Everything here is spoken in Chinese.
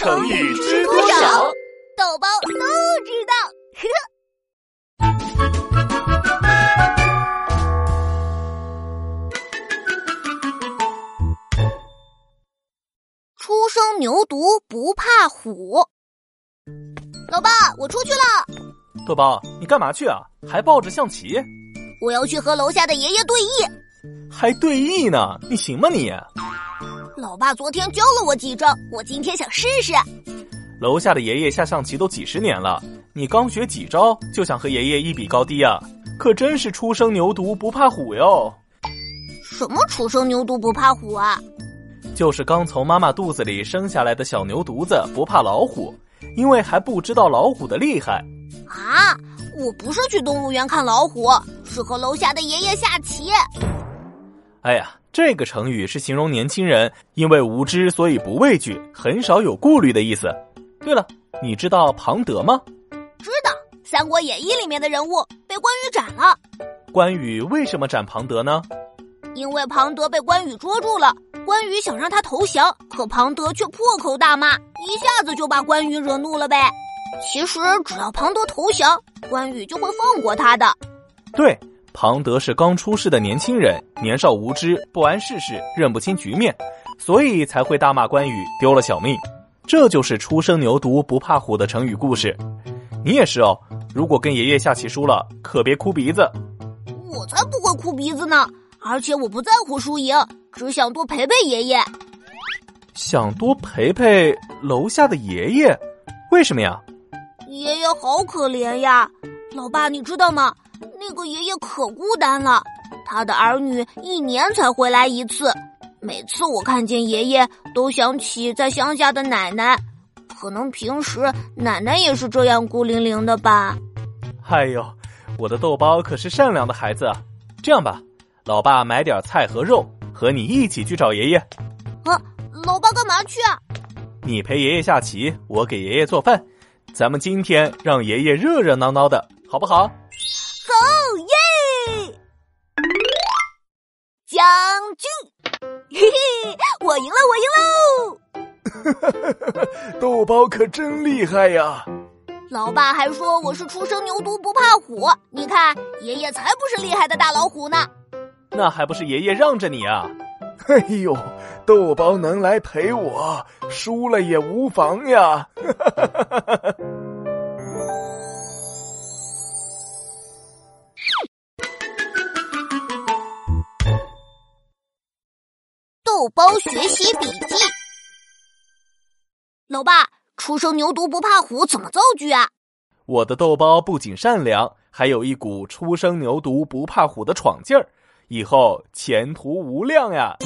成语知多少？豆包都知道。初生牛犊不怕虎。老爸，我出去了。豆包，你干嘛去啊？还抱着象棋？我要去和楼下的爷爷对弈。还对弈呢？你行吗你？老爸昨天教了我几招，我今天想试试。楼下的爷爷下象棋都几十年了，你刚学几招就想和爷爷一比高低啊？可真是初生牛犊不怕虎哟！什么初生牛犊不怕虎啊？就是刚从妈妈肚子里生下来的小牛犊子不怕老虎，因为还不知道老虎的厉害。啊！我不是去动物园看老虎，是和楼下的爷爷下棋。哎呀，这个成语是形容年轻人因为无知所以不畏惧，很少有顾虑的意思。对了，你知道庞德吗？知道，《三国演义》里面的人物被关羽斩了。关羽为什么斩庞德呢？因为庞德被关羽捉住了，关羽想让他投降，可庞德却破口大骂，一下子就把关羽惹怒了呗。其实只要庞德投降，关羽就会放过他的。对，庞德是刚出世的年轻人，年少无知，不谙世事，认不清局面，所以才会大骂关羽，丢了小命。这就是初生牛犊不怕虎的成语故事。你也是哦，如果跟爷爷下棋输了，可别哭鼻子。我才不会哭鼻子呢，而且我不在乎输赢，只想多陪陪爷爷。想多陪陪楼下的爷爷，为什么呀？爷爷好可怜呀，老爸，你知道吗？那个爷爷可孤单了，他的儿女一年才回来一次。每次我看见爷爷，都想起在乡下的奶奶。可能平时奶奶也是这样孤零零的吧。哎呦，我的豆包可是善良的孩子啊！这样吧，老爸买点菜和肉，和你一起去找爷爷。啊，老爸干嘛去啊？你陪爷爷下棋，我给爷爷做饭。咱们今天让爷爷热热闹闹的，好不好？好耶！将军，嘿嘿，我赢了，我赢喽！豆包可真厉害呀！老爸还说我是初生牛犊不怕虎，你看爷爷才不是厉害的大老虎呢。那还不是爷爷让着你啊？哎呦，豆包能来陪我，输了也无妨呀！豆包学习笔记。老爸，初生牛犊不怕虎怎么造句啊？我的豆包不仅善良，还有一股初生牛犊不怕虎的闯劲儿，以后前途无量呀！